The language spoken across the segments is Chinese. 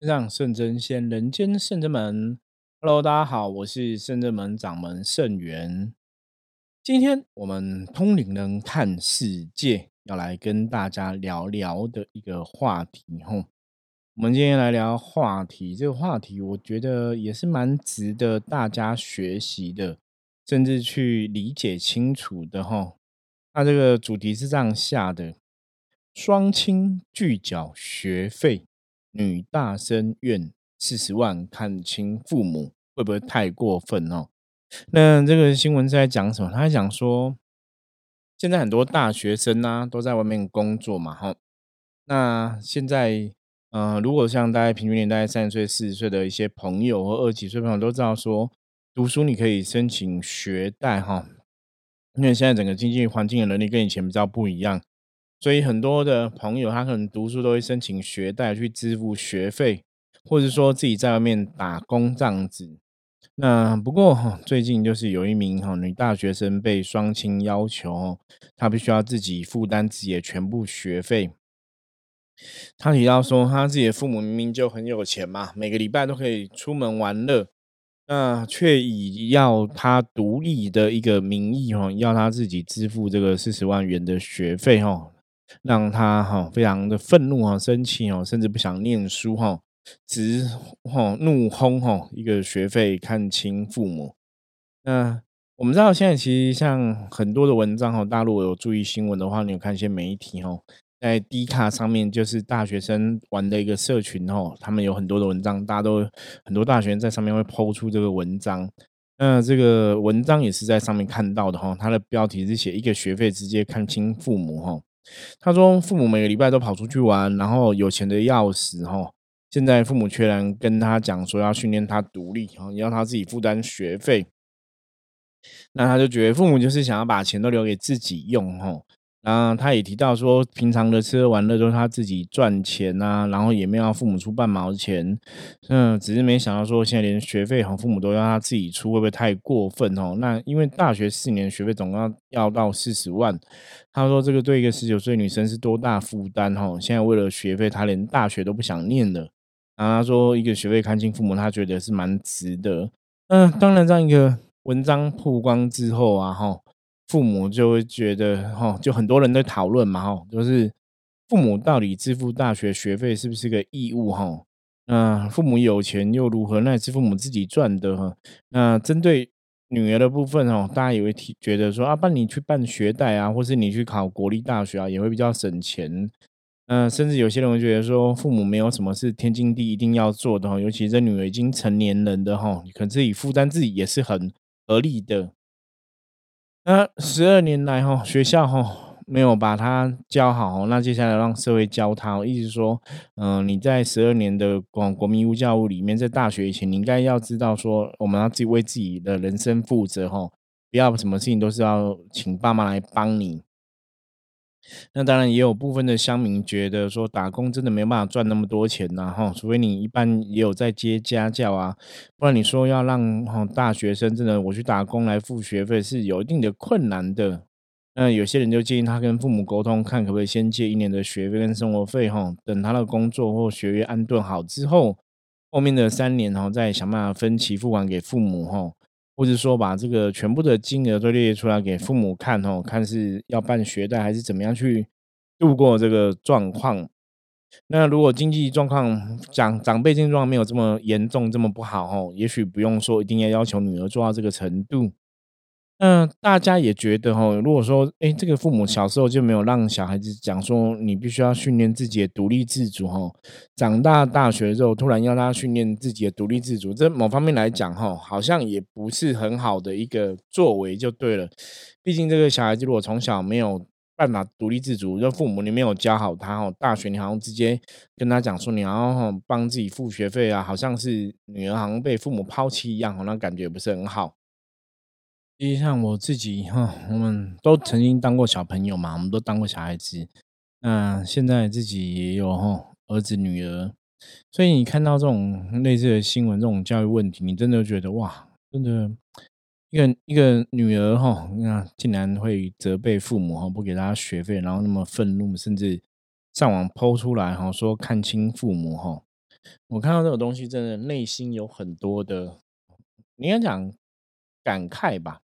让圣真仙，人间圣真门。Hello，大家好，我是圣真门掌门圣元。今天我们通灵人看世界，要来跟大家聊聊的一个话题。吼，我们今天来聊话题，这个话题我觉得也是蛮值得大家学习的，甚至去理解清楚的。吼，那这个主题是这样下的：双亲拒缴学费。女大生愿四十万看清父母，会不会太过分哦？那这个新闻是在讲什么？他在讲说，现在很多大学生呢都在外面工作嘛，哈。那现在，嗯，如果像大概平均年代三十岁、四十岁的一些朋友或二十几岁朋友都知道说，读书你可以申请学贷，哈，因为现在整个经济环境的能力跟以前比较不一样。所以很多的朋友，他可能读书都会申请学贷去支付学费，或者说自己在外面打工这样子。那不过哈，最近就是有一名哈女大学生被双亲要求，她必须要自己负担自己的全部学费。她提到说，她自己的父母明明就很有钱嘛，每个礼拜都可以出门玩乐，那却以要她独立的一个名义哈，要她自己支付这个四十万元的学费哈。让他哈非常的愤怒哈生气哦，甚至不想念书哈，直哈怒轰哈一个学费看清父母。那我们知道现在其实像很多的文章哈，大陆有注意新闻的话，你有看一些媒体哈，在 D 卡上面就是大学生玩的一个社群哈，他们有很多的文章，大家都很多大学生在上面会抛出这个文章。那这个文章也是在上面看到的哈，它的标题是写一个学费直接看清父母哈。他说：“父母每个礼拜都跑出去玩，然后有钱的要死哈。现在父母却然跟他讲说要训练他独立，哈，要他自己负担学费。那他就觉得父母就是想要把钱都留给自己用，哈。”啊他也提到说，平常的吃喝玩乐都是他自己赚钱呐，然后也没有父母出半毛钱，嗯，只是没想到说现在连学费和，父母都要他自己出，会不会太过分哦？那因为大学四年学费总共要要到四十万，他说这个对一个十九岁女生是多大负担哦？现在为了学费，他连大学都不想念了。然后他说一个学费看清父母，他觉得是蛮值得。嗯，当然这样一个文章曝光之后啊，哈。父母就会觉得，哈，就很多人在讨论嘛，哈，就是父母到底支付大学学费是不是个义务，哈？那父母有钱又如何？那也是父母自己赚的，哈。那针对女儿的部分，哦，大家也会提觉得说，啊，帮你去办学贷啊，或是你去考国立大学啊，也会比较省钱。嗯，甚至有些人会觉得说，父母没有什么是天经地义一定要做的，哈，尤其这女儿已经成年人的，哈，可能自己负担自己也是很合理的。那十二年来哈，学校哈没有把他教好，那接下来让社会教他。意思说，嗯，你在十二年的国国民义务教育里面，在大学以前，你应该要知道说，我们要自己为自己的人生负责哈，不要什么事情都是要请爸妈来帮你。那当然也有部分的乡民觉得说，打工真的没有办法赚那么多钱呐，哈，除非你一般也有在接家教啊，不然你说要让哈大学生真的我去打工来付学费是有一定的困难的。那有些人就建议他跟父母沟通，看可不可以先借一年的学费跟生活费，哈，等他的工作或学业安顿好之后，后面的三年哈再想办法分期付款给父母，哈。或者说把这个全部的金额都列出来给父母看哦，看是要办学贷还是怎么样去度过这个状况。那如果经济状况长长辈经济状况没有这么严重这么不好哦，也许不用说一定要要求女儿做到这个程度。那大家也觉得哈，如果说哎，这个父母小时候就没有让小孩子讲说，你必须要训练自己的独立自主哈，长大大学之后突然要他训练自己的独立自主，这某方面来讲哈，好像也不是很好的一个作为就对了。毕竟这个小孩子如果从小没有办法独立自主，就父母你没有教好他哦，大学你好像直接跟他讲说你要帮自己付学费啊，好像是女儿好像被父母抛弃一样，好像感觉不是很好。其实像我自己哈，我们都曾经当过小朋友嘛，我们都当过小孩子。那现在自己也有哈儿子女儿，所以你看到这种类似的新闻，这种教育问题，你真的觉得哇，真的一个一个女儿哈，那竟然会责备父母哈，不给他学费，然后那么愤怒，甚至上网剖出来哈，说看清父母哈。我看到这种东西，真的内心有很多的，你应该讲感慨吧。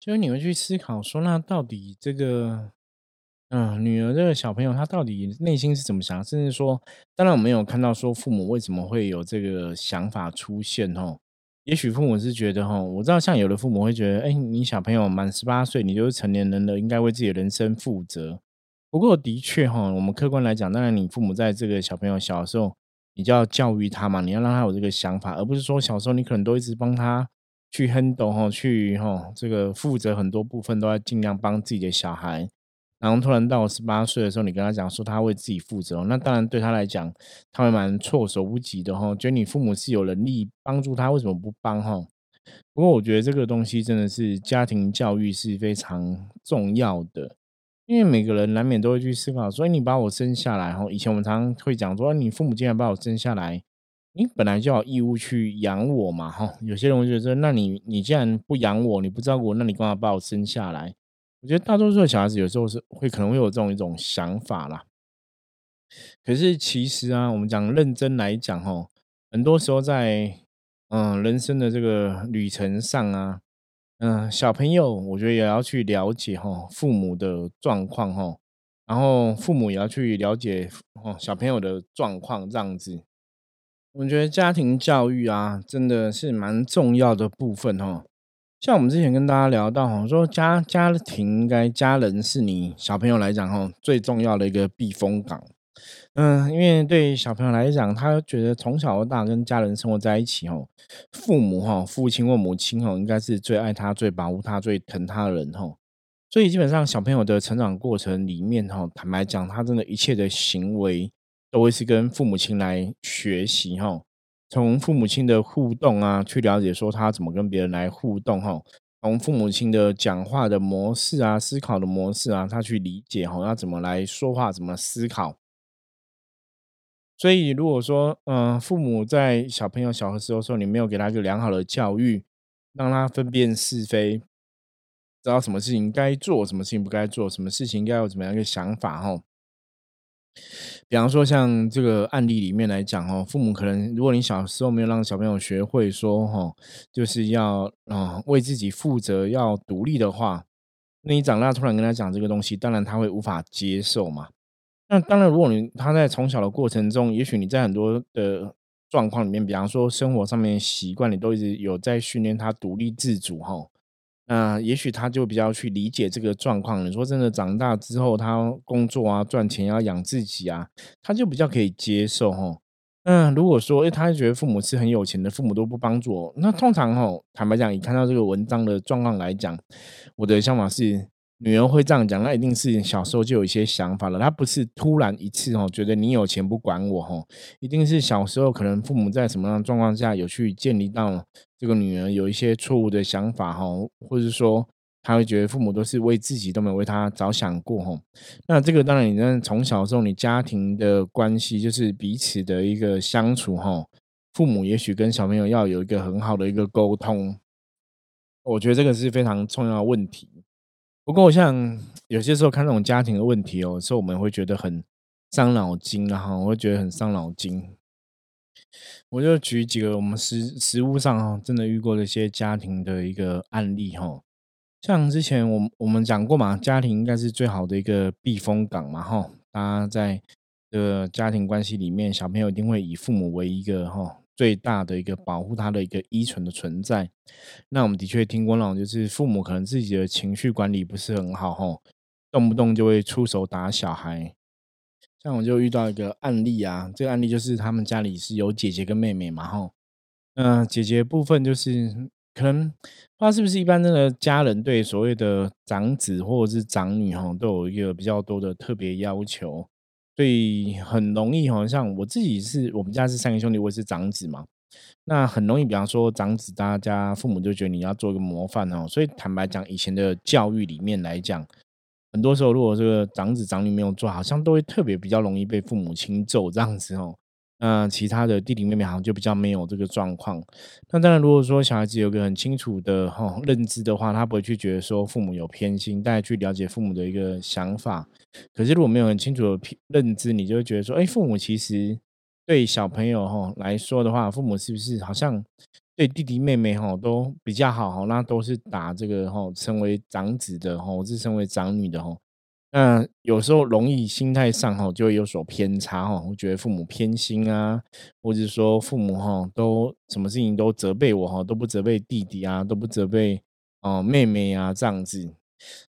就是你会去思考说，那到底这个，嗯，女儿这个小朋友，她到底内心是怎么想？甚至说，当然我没有看到说父母为什么会有这个想法出现哦。也许父母是觉得哈，我知道像有的父母会觉得，哎，你小朋友满十八岁，你就是成年人了，应该为自己的人生负责。不过的确哈，我们客观来讲，当然你父母在这个小朋友小时候，你就要教育他嘛，你要让他有这个想法，而不是说小时候你可能都一直帮他。去 handle 哈，去哈，这个负责很多部分都要尽量帮自己的小孩，然后突然到十八岁的时候，你跟他讲说他为自己负责，那当然对他来讲，他会蛮措手不及的哈。觉得你父母是有能力帮助他，为什么不帮哈？不过我觉得这个东西真的是家庭教育是非常重要的，因为每个人难免都会去思考，所以你把我生下来哈，以前我们常常会讲说，你父母竟然把我生下来。你本来就有义务去养我嘛，哈！有些人会觉得，那你你既然不养我，你不照顾我，那你干嘛把我生下来？我觉得大多数的小孩子有时候是会可能会有这种一种想法啦。可是其实啊，我们讲认真来讲，哈，很多时候在嗯人生的这个旅程上啊，嗯，小朋友我觉得也要去了解哈父母的状况哈，然后父母也要去了解哦小朋友的状况这样子。我觉得家庭教育啊，真的是蛮重要的部分哦。像我们之前跟大家聊到哈，说家家庭应该家人是你小朋友来讲哈最重要的一个避风港。嗯，因为对小朋友来讲，他觉得从小到大跟家人生活在一起哦，父母哈父亲或母亲哦，应该是最爱他、最保护他、最疼他的人哈。所以基本上小朋友的成长过程里面哈，坦白讲，他真的一切的行为。都会是跟父母亲来学习哈，从父母亲的互动啊，去了解说他怎么跟别人来互动哈，从父母亲的讲话的模式啊、思考的模式啊，他去理解哈，要怎么来说话、怎么思考。所以如果说，嗯，父母在小朋友小的时候说你没有给他一个良好的教育，让他分辨是非，知道什么事情该做，什么事情不该做，什么事情应该有怎么样一个想法哈。比方说，像这个案例里面来讲哦，父母可能如果你小时候没有让小朋友学会说哈，就是要啊为自己负责、要独立的话，那你长大突然跟他讲这个东西，当然他会无法接受嘛。那当然，如果你他在从小的过程中，也许你在很多的状况里面，比方说生活上面习惯，你都一直有在训练他独立自主哈。那也许他就比较去理解这个状况。你说真的，长大之后他工作啊，赚钱要养自己啊，他就比较可以接受哈。那如果说，哎，他觉得父母是很有钱的，父母都不帮助，那通常哦，坦白讲，你看到这个文章的状况来讲，我的想法是。女儿会这样讲，那一定是小时候就有一些想法了。她不是突然一次哦，觉得你有钱不管我哦，一定是小时候可能父母在什么样的状况下有去建立到这个女儿有一些错误的想法哈，或者说她会觉得父母都是为自己都没有为他着想过哈。那这个当然，你从小时候你家庭的关系就是彼此的一个相处哈，父母也许跟小朋友要有一个很好的一个沟通，我觉得这个是非常重要的问题。不过，像有些时候看那种家庭的问题哦，所以我们会觉得很伤脑筋，然后我会觉得很伤脑筋。我就举几个我们实实物上哈真的遇过的一些家庭的一个案例哈，像之前我我们讲过嘛，家庭应该是最好的一个避风港嘛哈，大家在的家庭关系里面，小朋友一定会以父母为一个哈。最大的一个保护他的一个依存的存在，那我们的确听过那种，就是父母可能自己的情绪管理不是很好，吼，动不动就会出手打小孩。像我就遇到一个案例啊，这个案例就是他们家里是有姐姐跟妹妹嘛，吼，嗯，姐姐部分就是可能不知道是不是一般的家人对所谓的长子或者是长女，哈，都有一个比较多的特别要求。所以很容易，好像我自己是我们家是三个兄弟，我也是长子嘛。那很容易，比方说长子，大家父母就觉得你要做一个模范哦。所以坦白讲，以前的教育里面来讲，很多时候如果这个长子长女没有做好，像都会特别比较容易被父母亲揍这样子哦。那其他的弟弟妹妹好像就比较没有这个状况。那当然，如果说小孩子有个很清楚的哈认知的话，他不会去觉得说父母有偏心，大家去了解父母的一个想法。可是如果没有很清楚的认知，你就会觉得说，哎，父母其实对小朋友哈来说的话，父母是不是好像对弟弟妹妹哈都比较好哈？那都是打这个哈，身为长子的哈，或是身为长女的哈，那有时候容易心态上哈就会有所偏差哈，我觉得父母偏心啊，或者说父母哈都什么事情都责备我哈，都不责备弟弟啊，都不责备哦妹妹啊这样子。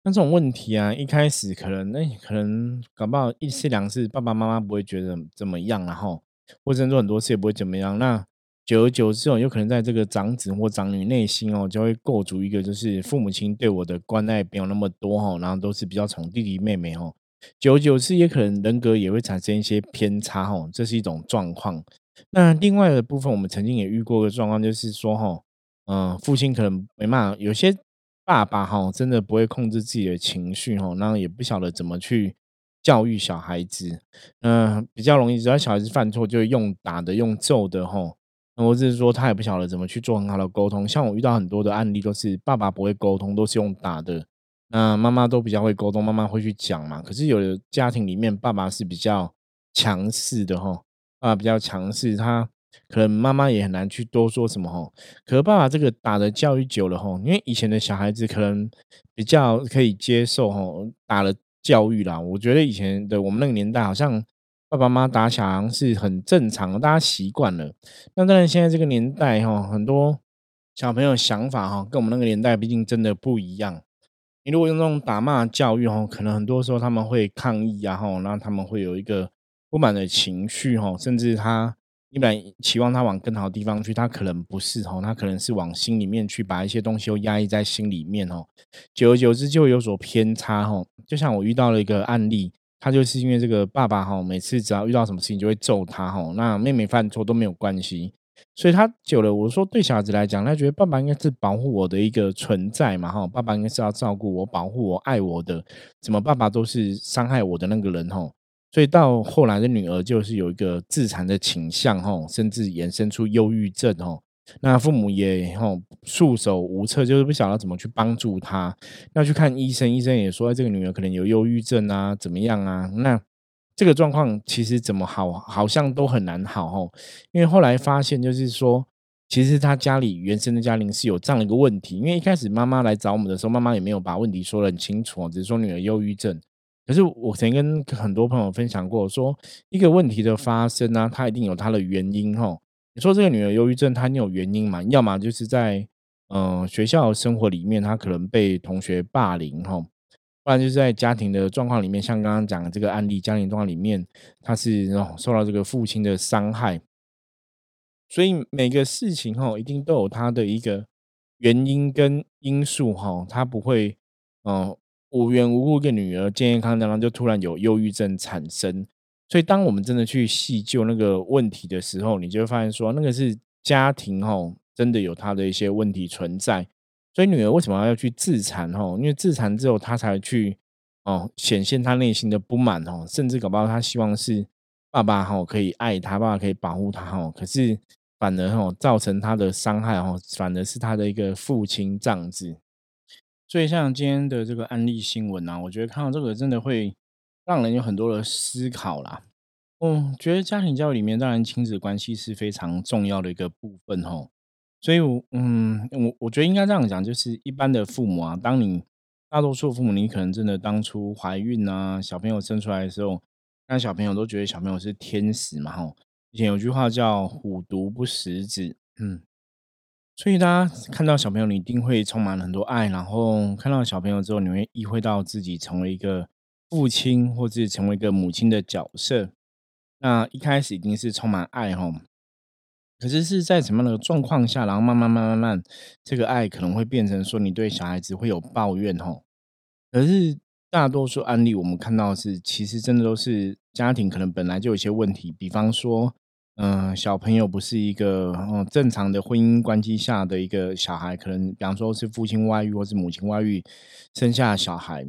那这种问题啊，一开始可能那可能搞不好一次两次，爸爸妈妈不会觉得怎么样，然后。或者做很多次也不会怎么样，那久而久之哦，有可能在这个长子或长女内心哦，就会构筑一个就是父母亲对我的关爱没有那么多哈，然后都是比较宠弟弟妹妹哈，久而久之也可能人格也会产生一些偏差哈，这是一种状况。那另外的部分，我们曾经也遇过的状况，就是说哈，嗯，父亲可能没办法，有些爸爸哈，真的不会控制自己的情绪哈，然后也不晓得怎么去。教育小孩子，嗯，比较容易，只要小孩子犯错，就会用打的、用揍的，吼，或者是说他也不晓得怎么去做很好的沟通。像我遇到很多的案例，都是爸爸不会沟通，都是用打的。那妈妈都比较会沟通，妈妈会去讲嘛。可是有的家庭里面，爸爸是比较强势的，吼，爸爸比较强势，他可能妈妈也很难去多说什么，吼。可是爸爸这个打的教育久了，吼，因为以前的小孩子可能比较可以接受，吼，打了。教育啦，我觉得以前的我们那个年代，好像爸爸妈妈打小孩是很正常的，大家习惯了。那当然，现在这个年代哈，很多小朋友想法哈，跟我们那个年代毕竟真的不一样。你如果用这种打骂教育哈，可能很多时候他们会抗议啊，哈，那他们会有一个不满的情绪哈，甚至他。一般期望他往更好的地方去，他可能不是哦，他可能是往心里面去，把一些东西都压抑在心里面哦，久而久之就有所偏差哦。就像我遇到了一个案例，他就是因为这个爸爸哈，每次只要遇到什么事情就会揍他哈，那妹妹犯错都没有关系，所以他久了，我说对小孩子来讲，他觉得爸爸应该是保护我的一个存在嘛哈，爸爸应该是要照顾我、保护我、爱我的，怎么爸爸都是伤害我的那个人哈。所以到后来的女儿就是有一个自残的倾向，哈，甚至衍生出忧郁症，吼。那父母也吼束手无策，就是不晓得怎么去帮助她。要去看医生，医生也说这个女儿可能有忧郁症啊，怎么样啊？那这个状况其实怎么好，好像都很难好，吼。因为后来发现，就是说，其实他家里原生的家庭是有这样的一个问题。因为一开始妈妈来找我们的时候，妈妈也没有把问题说得很清楚，只是说女儿忧郁症。可是我曾经跟很多朋友分享过，说一个问题的发生呢，它一定有它的原因哈。你说这个女儿忧郁症，它有原因嘛？要么就是在嗯学校生活里面，她可能被同学霸凌哈，不然就是在家庭的状况里面，像刚刚讲的这个案例，家庭状况里面，她是受到这个父亲的伤害。所以每个事情哈，一定都有它的一个原因跟因素哈，它不会嗯。无缘无故，一个女儿健健康康，就突然有忧郁症产生。所以，当我们真的去细究那个问题的时候，你就会发现说，那个是家庭吼，真的有他的一些问题存在。所以，女儿为什么要去自残吼？因为自残之后，她才去哦，显现她内心的不满哦，甚至搞不好她希望是爸爸吼可以爱她，爸爸可以保护她吼。可是反而吼造成她的伤害吼，反而是她的一个父亲这样子。所以，像今天的这个案例新闻啊，我觉得看到这个真的会让人有很多的思考啦。嗯，觉得家庭教育里面，当然亲子关系是非常重要的一个部分哦。所以，我嗯，我我觉得应该这样讲，就是一般的父母啊，当你大多数父母，你可能真的当初怀孕啊，小朋友生出来的时候，那小朋友都觉得小朋友是天使嘛吼。以前有句话叫“虎毒不食子”，嗯。所以大家看到小朋友，你一定会充满很多爱。然后看到小朋友之后，你会意会到自己成为一个父亲，或者成为一个母亲的角色。那一开始一定是充满爱哈，可是是在什么样的状况下，然后慢慢慢慢慢，这个爱可能会变成说，你对小孩子会有抱怨哈。可是大多数案例我们看到是，其实真的都是家庭可能本来就有些问题，比方说。嗯，小朋友不是一个嗯正常的婚姻关系下的一个小孩，可能比方说是父亲外遇或是母亲外遇生下小孩，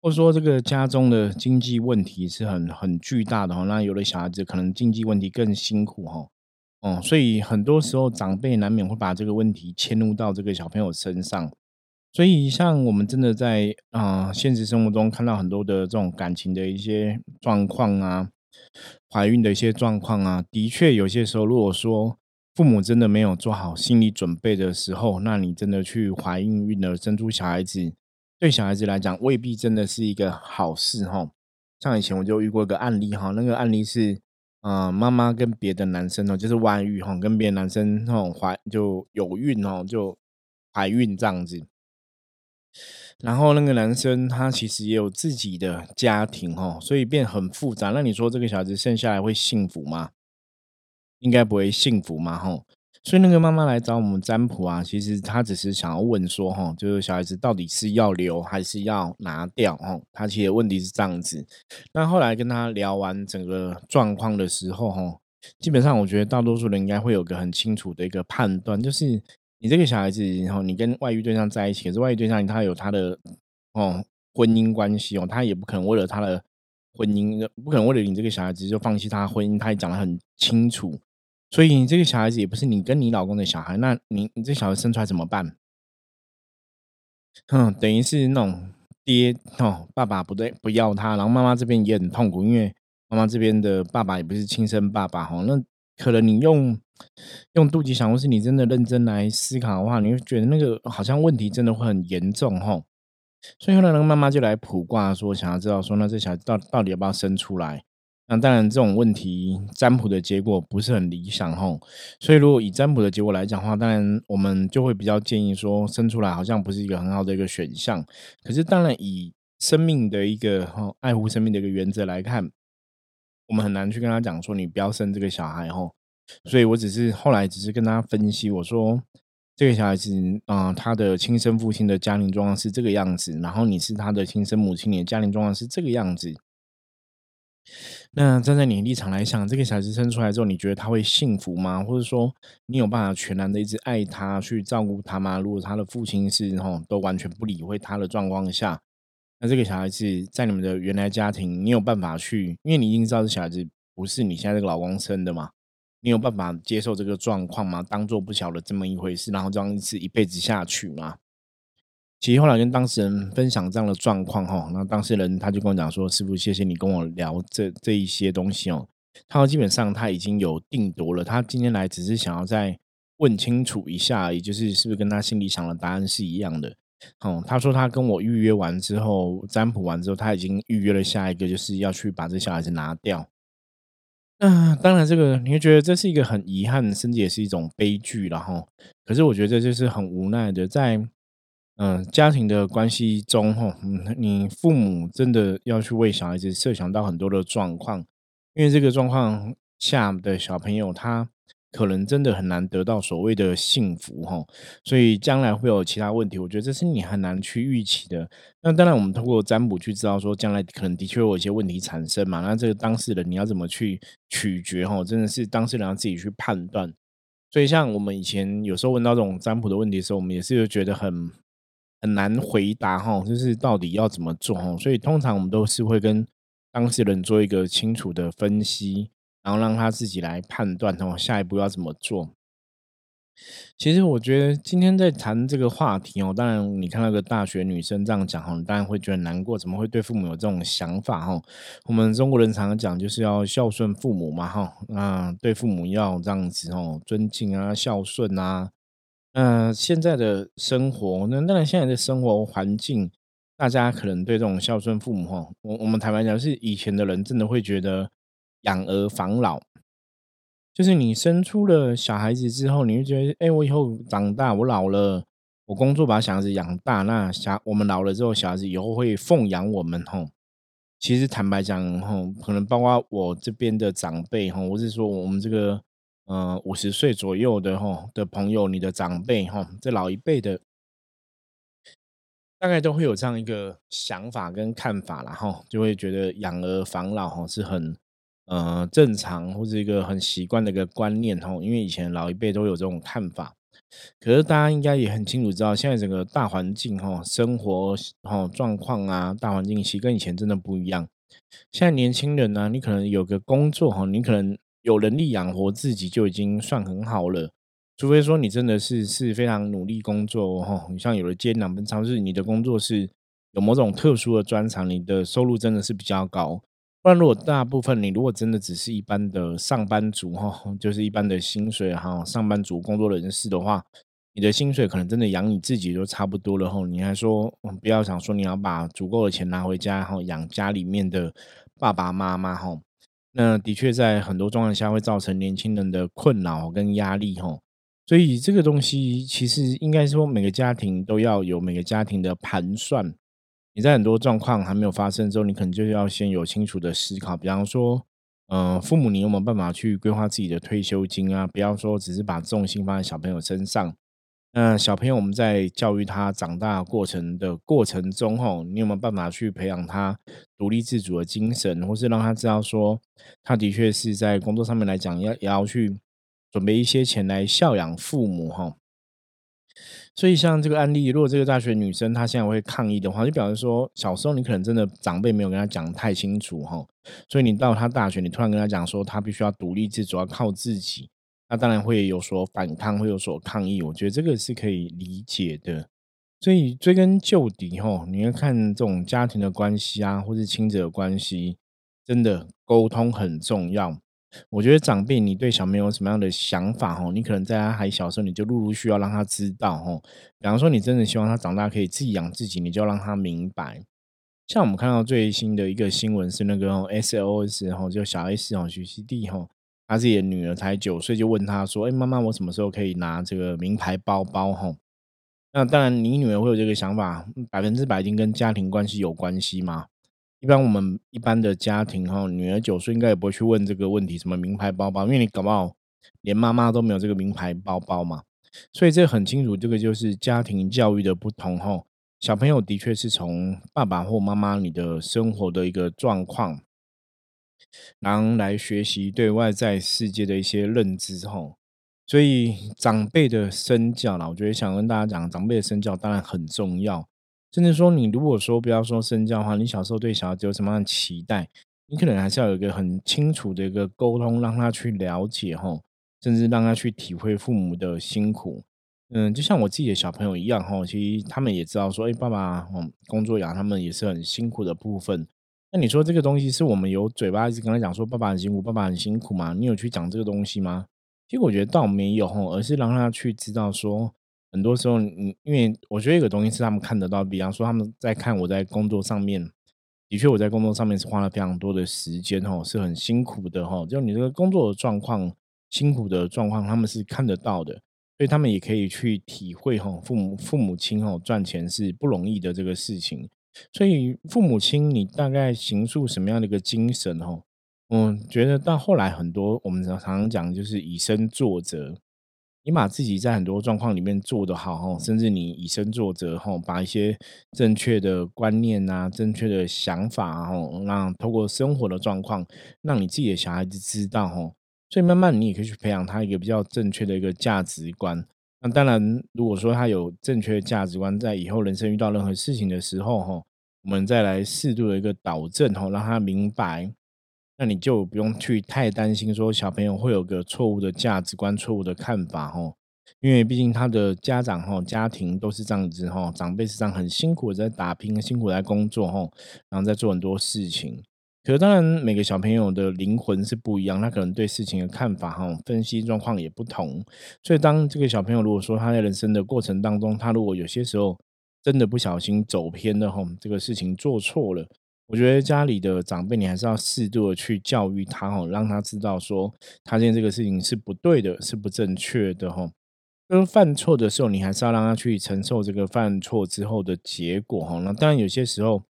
或者说这个家中的经济问题是很很巨大的哈。那有的小孩子可能经济问题更辛苦哈，哦，所以很多时候长辈难免会把这个问题迁入到这个小朋友身上。所以像我们真的在啊现实生活中看到很多的这种感情的一些状况啊。怀孕的一些状况啊，的确有些时候，如果说父母真的没有做好心理准备的时候，那你真的去怀孕孕了生出小孩子，对小孩子来讲未必真的是一个好事哈。像以前我就遇过一个案例哈，那个案例是，呃，妈妈跟别的男生哦，就是外遇哈，跟别的男生那种怀就有孕哦，就怀孕这样子。然后那个男生他其实也有自己的家庭哦，所以变很复杂。那你说这个小孩子生下来会幸福吗？应该不会幸福嘛，吼。所以那个妈妈来找我们占卜啊，其实她只是想要问说，哈，就是小孩子到底是要留还是要拿掉，哈。她其实问题是这样子。那后来跟她聊完整个状况的时候，哈，基本上我觉得大多数人应该会有个很清楚的一个判断，就是你这个小孩子，然后你跟外遇对象在一起，可是外遇对象他有他的哦婚姻关系哦，他也不可能为了他的婚姻，不可能为了你这个小孩子就放弃他婚姻，他也讲得很清楚。所以你这个小孩子也不是你跟你老公的小孩，那你你这小孩生出来怎么办？哼，等于是那种爹哦，爸爸不对，不要他，然后妈妈这边也很痛苦，因为妈妈这边的爸爸也不是亲生爸爸哈。那可能你用用妒忌想，或是你真的认真来思考的话，你会觉得那个好像问题真的会很严重哈。所以后来那个妈妈就来卜卦，说想要知道说，那这小孩到到底要不要生出来？那当然，这种问题占卜的结果不是很理想吼，所以如果以占卜的结果来讲的话，当然我们就会比较建议说生出来好像不是一个很好的一个选项。可是当然以生命的一个哈爱护生命的一个原则来看，我们很难去跟他讲说你不要生这个小孩吼。所以我只是后来只是跟他分析，我说这个小孩子啊，他的亲生父亲的家庭状况是这个样子，然后你是他的亲生母亲，你的家庭状况是这个样子。那站在你立场来想，这个小孩子生出来之后，你觉得他会幸福吗？或者说，你有办法全然的一直爱他，去照顾他吗？如果他的父亲是吼都完全不理会他的状况下，那这个小孩子在你们的原来家庭，你有办法去？因为你已经知道这小孩子不是你现在这个老公生的嘛，你有办法接受这个状况吗？当做不晓得这么一回事，然后这样子一辈子下去吗？其实后来跟当事人分享这样的状况哈，那当事人他就跟我讲说：“师傅，谢谢你跟我聊这这一些东西哦。”他说：“基本上他已经有定夺了，他今天来只是想要再问清楚一下，也就是是不是跟他心里想的答案是一样的。”哦，他说他跟我预约完之后，占卜完之后，他已经预约了下一个，就是要去把这小孩子拿掉。那当然，这个你会觉得这是一个很遗憾，甚至也是一种悲剧了哈。可是我觉得这就是很无奈的，在。嗯，家庭的关系中，哈，你父母真的要去为小孩子设想到很多的状况，因为这个状况下的小朋友，他可能真的很难得到所谓的幸福，哈，所以将来会有其他问题。我觉得这是你很难去预期的。那当然，我们通过占卜去知道说，将来可能的确有一些问题产生嘛。那这个当事人你要怎么去取决，哈，真的是当事人要自己去判断。所以，像我们以前有时候问到这种占卜的问题的时候，我们也是觉得很。很难回答哈，就是到底要怎么做哈，所以通常我们都是会跟当事人做一个清楚的分析，然后让他自己来判断哦，下一步要怎么做。其实我觉得今天在谈这个话题哦，当然你看那个大学女生这样讲哈，当然会觉得难过，怎么会对父母有这种想法哈？我们中国人常常讲就是要孝顺父母嘛哈，那对父母要这样子哦，尊敬啊，孝顺啊。嗯，现在的生活，那当然现在的生活环境，大家可能对这种孝顺父母哈，我我们坦白讲，是以前的人真的会觉得养儿防老，就是你生出了小孩子之后，你会觉得，哎，我以后长大，我老了，我工作把小孩子养大，那小我们老了之后，小孩子以后会奉养我们吼。其实坦白讲吼，可能包括我这边的长辈哈，或是说我们这个。嗯，五十岁左右的哈的朋友，你的长辈哈，这老一辈的，大概都会有这样一个想法跟看法然后就会觉得养儿防老哈是很呃正常或者一个很习惯的一个观念哈，因为以前老一辈都有这种看法。可是大家应该也很清楚知道，现在整个大环境哈，生活哈状况啊，大环境其实跟以前真的不一样。现在年轻人呢，你可能有个工作哈，你可能。有能力养活自己就已经算很好了，除非说你真的是是非常努力工作哦，你像有了接两份超市，你的工作是有某种特殊的专长，你的收入真的是比较高，不然如果大部分你如果真的只是一般的上班族哈，就是一般的薪水哈，上班族工作人士的话，你的薪水可能真的养你自己都差不多了哈。你还说不要想说你要把足够的钱拿回家哈，养家里面的爸爸妈妈哈。那的确在很多状况下会造成年轻人的困扰跟压力吼。所以这个东西其实应该说每个家庭都要有每个家庭的盘算。你在很多状况还没有发生之后，你可能就要先有清楚的思考。比方说，嗯，父母你有没有办法去规划自己的退休金啊？不要说只是把重心放在小朋友身上。那小朋友我们在教育他长大过程的过程中，吼，你有没有办法去培养他独立自主的精神，或是让他知道说，他的确是在工作上面来讲，要也要去准备一些钱来孝养父母，哈。所以，像这个案例，如果这个大学女生她现在会抗议的话，就表示说，小时候你可能真的长辈没有跟她讲太清楚哈，所以你到她大学，你突然跟她讲说，她必须要独立自主，要靠自己，那当然会有所反抗，会有所抗议。我觉得这个是可以理解的。所以追根究底哈，你要看这种家庭的关系啊，或是亲子的关系，真的沟通很重要。我觉得长辈，你对小朋友什么样的想法？哈，你可能在他还小时候，你就陆陆续要让他知道，哈。比方说，你真的希望他长大可以自己养自己，你就要让他明白。像我们看到最新的一个新闻是那个 S O S，哈，就小 S 哈，徐熙娣哈，他自己的女儿才九岁，就问他说：“哎，妈妈，我什么时候可以拿这个名牌包包？”哈，那当然，你女儿会有这个想法，百分之百一定跟家庭关系有关系吗？一般我们一般的家庭哈，女儿九岁应该也不会去问这个问题，什么名牌包包，因为你搞不好连妈妈都没有这个名牌包包嘛。所以这很清楚，这个就是家庭教育的不同吼。小朋友的确是从爸爸或妈妈你的生活的一个状况，然后来学习对外在世界的一些认知哈。所以长辈的身教啦，我觉得想跟大家讲，长辈的身教当然很重要。甚至说，你如果说不要说身教的话，你小时候对小孩子有什么样的期待，你可能还是要有一个很清楚的一个沟通，让他去了解哈，甚至让他去体会父母的辛苦。嗯，就像我自己的小朋友一样哈，其实他们也知道说，哎，爸爸嗯工作养他们也是很辛苦的部分。那你说这个东西是我们有嘴巴一直跟他讲说，爸爸很辛苦，爸爸很辛苦吗？你有去讲这个东西吗？其实我觉得倒没有吼，而是让他去知道说。很多时候，你因为我觉得一个东西是他们看得到，比方说他们在看我在工作上面，的确我在工作上面是花了非常多的时间哈，是很辛苦的哈。就你这个工作的状况、辛苦的状况，他们是看得到的，所以他们也可以去体会吼，父母父母亲吼赚钱是不容易的这个事情。所以父母亲，你大概形塑什么样的一个精神哦？嗯，觉得到后来很多我们常常讲就是以身作则。你把自己在很多状况里面做得好哈，甚至你以身作则哈，把一些正确的观念啊、正确的想法哈，让透过生活的状况，让你自己的小孩子知道哈，所以慢慢你也可以去培养他一个比较正确的一个价值观。当然，如果说他有正确的价值观，在以后人生遇到任何事情的时候哈，我们再来适度的一个导正哈，让他明白。那你就不用去太担心，说小朋友会有个错误的价值观、错误的看法，吼，因为毕竟他的家长、吼家庭都是这样子，吼长辈是这样很辛苦在打拼、辛苦在工作，吼，然后在做很多事情。可是当然，每个小朋友的灵魂是不一样，他可能对事情的看法、哈分析状况也不同。所以，当这个小朋友如果说他在人生的过程当中，他如果有些时候真的不小心走偏了，哈，这个事情做错了。我觉得家里的长辈，你还是要适度的去教育他哈，让他知道说他现在这个事情是不对的，是不正确的哈。是犯错的时候，你还是要让他去承受这个犯错之后的结果哈。那当然有些时候，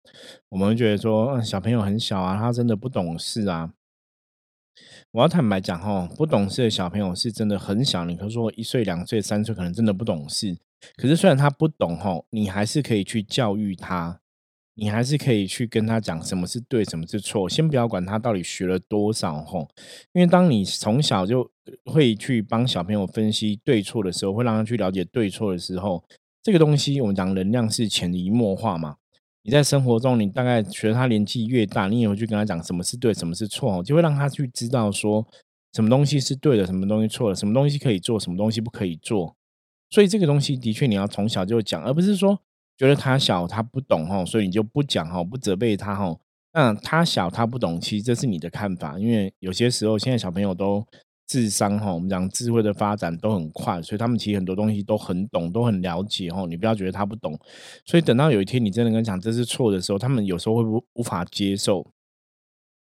我们会觉得说，小朋友很小啊，他真的不懂事啊。我要坦白讲哈，不懂事的小朋友是真的很小，你可以说一岁、两岁、三岁，可能真的不懂事。可是虽然他不懂哈，你还是可以去教育他。你还是可以去跟他讲什么是对，什么是错。先不要管他到底学了多少吼，因为当你从小就会去帮小朋友分析对错的时候，会让他去了解对错的时候，这个东西我们讲能量是潜移默化嘛。你在生活中，你大概随着他年纪越大，你也会去跟他讲什么是对，什么是错，就会让他去知道说什么东西是对的，什么东西错了，什么东西可以做，什么东西不可以做。所以这个东西的确你要从小就讲，而不是说。觉得他小，他不懂哈，所以你就不讲哈，不责备他哈，那他小他不懂，其实这是你的看法，因为有些时候现在小朋友都智商哈，我们讲智慧的发展都很快，所以他们其实很多东西都很懂，都很了解哈。你不要觉得他不懂，所以等到有一天你真的跟讲这是错的时候，他们有时候会不无法接受，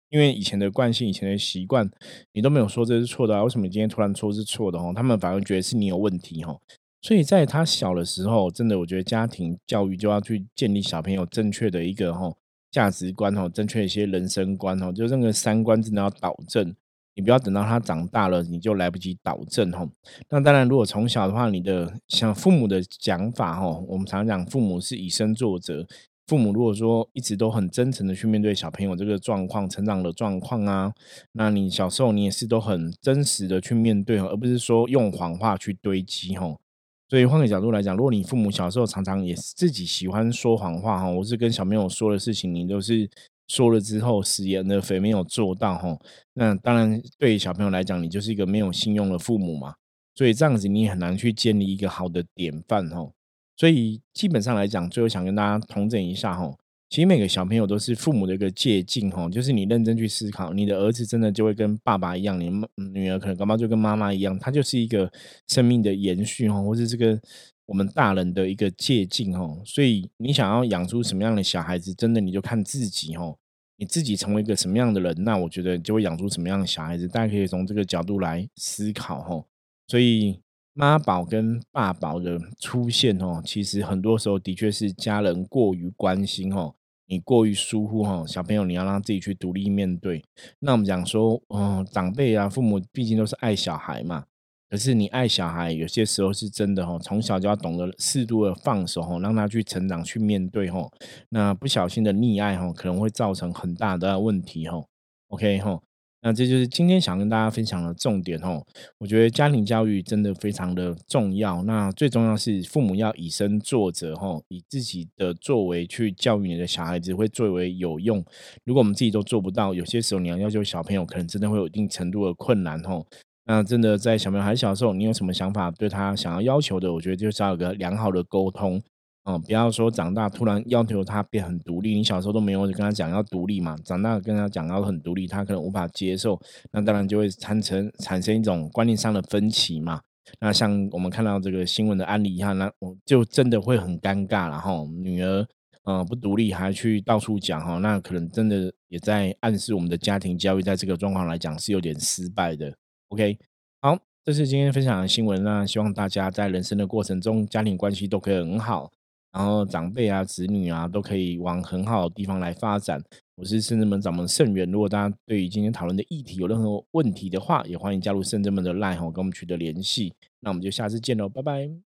因为以前的惯性、以前的习惯，你都没有说这是错的啊，为什么今天突然说是错的哈？他们反而觉得是你有问题哈。所以在他小的时候，真的我觉得家庭教育就要去建立小朋友正确的一个哈。价值观吼，正确一些人生观吼，就那个三观真的要导正。你不要等到他长大了，你就来不及导正吼。那当然，如果从小的话，你的像父母的讲法吼，我们常讲父母是以身作则。父母如果说一直都很真诚的去面对小朋友这个状况、成长的状况啊，那你小时候你也是都很真实的去面对而不是说用谎话去堆积吼。所以换个角度来讲，如果你父母小时候常常也是自己喜欢说谎话哈，我是跟小朋友说的事情，你都是说了之后食言的肥没有做到哈，那当然对小朋友来讲，你就是一个没有信用的父母嘛，所以这样子你很难去建立一个好的典范哈。所以基本上来讲，最后想跟大家统整一下哈。其实每个小朋友都是父母的一个借镜哈，就是你认真去思考，你的儿子真的就会跟爸爸一样，你女儿可能干嘛就跟妈妈一样，他就是一个生命的延续哈，或是这个我们大人的一个借镜哈。所以你想要养出什么样的小孩子，真的你就看自己哈，你自己成为一个什么样的人，那我觉得就会养出什么样的小孩子。大家可以从这个角度来思考哈。所以妈宝跟爸宝的出现哦，其实很多时候的确是家人过于关心哦。你过于疏忽哈，小朋友你要让自己去独立面对。那我们讲说，嗯，长辈啊，父母毕竟都是爱小孩嘛。可是你爱小孩，有些时候是真的哈，从小就要懂得适度的放手哈，让他去成长去面对哈。那不小心的溺爱哈，可能会造成很大的问题哈。OK 哈。那这就是今天想跟大家分享的重点哦。我觉得家庭教育真的非常的重要。那最重要是父母要以身作则哈，以自己的作为去教育你的小孩子，会最为有用。如果我们自己都做不到，有些时候你要要求小朋友，可能真的会有一定程度的困难哦。那真的在小朋友还小的时候，你有什么想法对他想要要求的？我觉得就是要有个良好的沟通。嗯，不要说长大突然要求他变很独立，你小时候都没有跟他讲要独立嘛，长大跟他讲要很独立，他可能无法接受，那当然就会产生产生一种观念上的分歧嘛。那像我们看到这个新闻的案例一样，那我就真的会很尴尬了哈。女儿嗯不独立还去到处讲哈，那可能真的也在暗示我们的家庭教育在这个状况来讲是有点失败的。OK，好，这是今天分享的新闻，那希望大家在人生的过程中，家庭关系都可以很好。然后长辈啊、子女啊，都可以往很好的地方来发展。我是圣人门掌门圣元。如果大家对于今天讨论的议题有任何问题的话，也欢迎加入圣人门的 line 哈，跟我们取得联系。那我们就下次见喽，拜拜。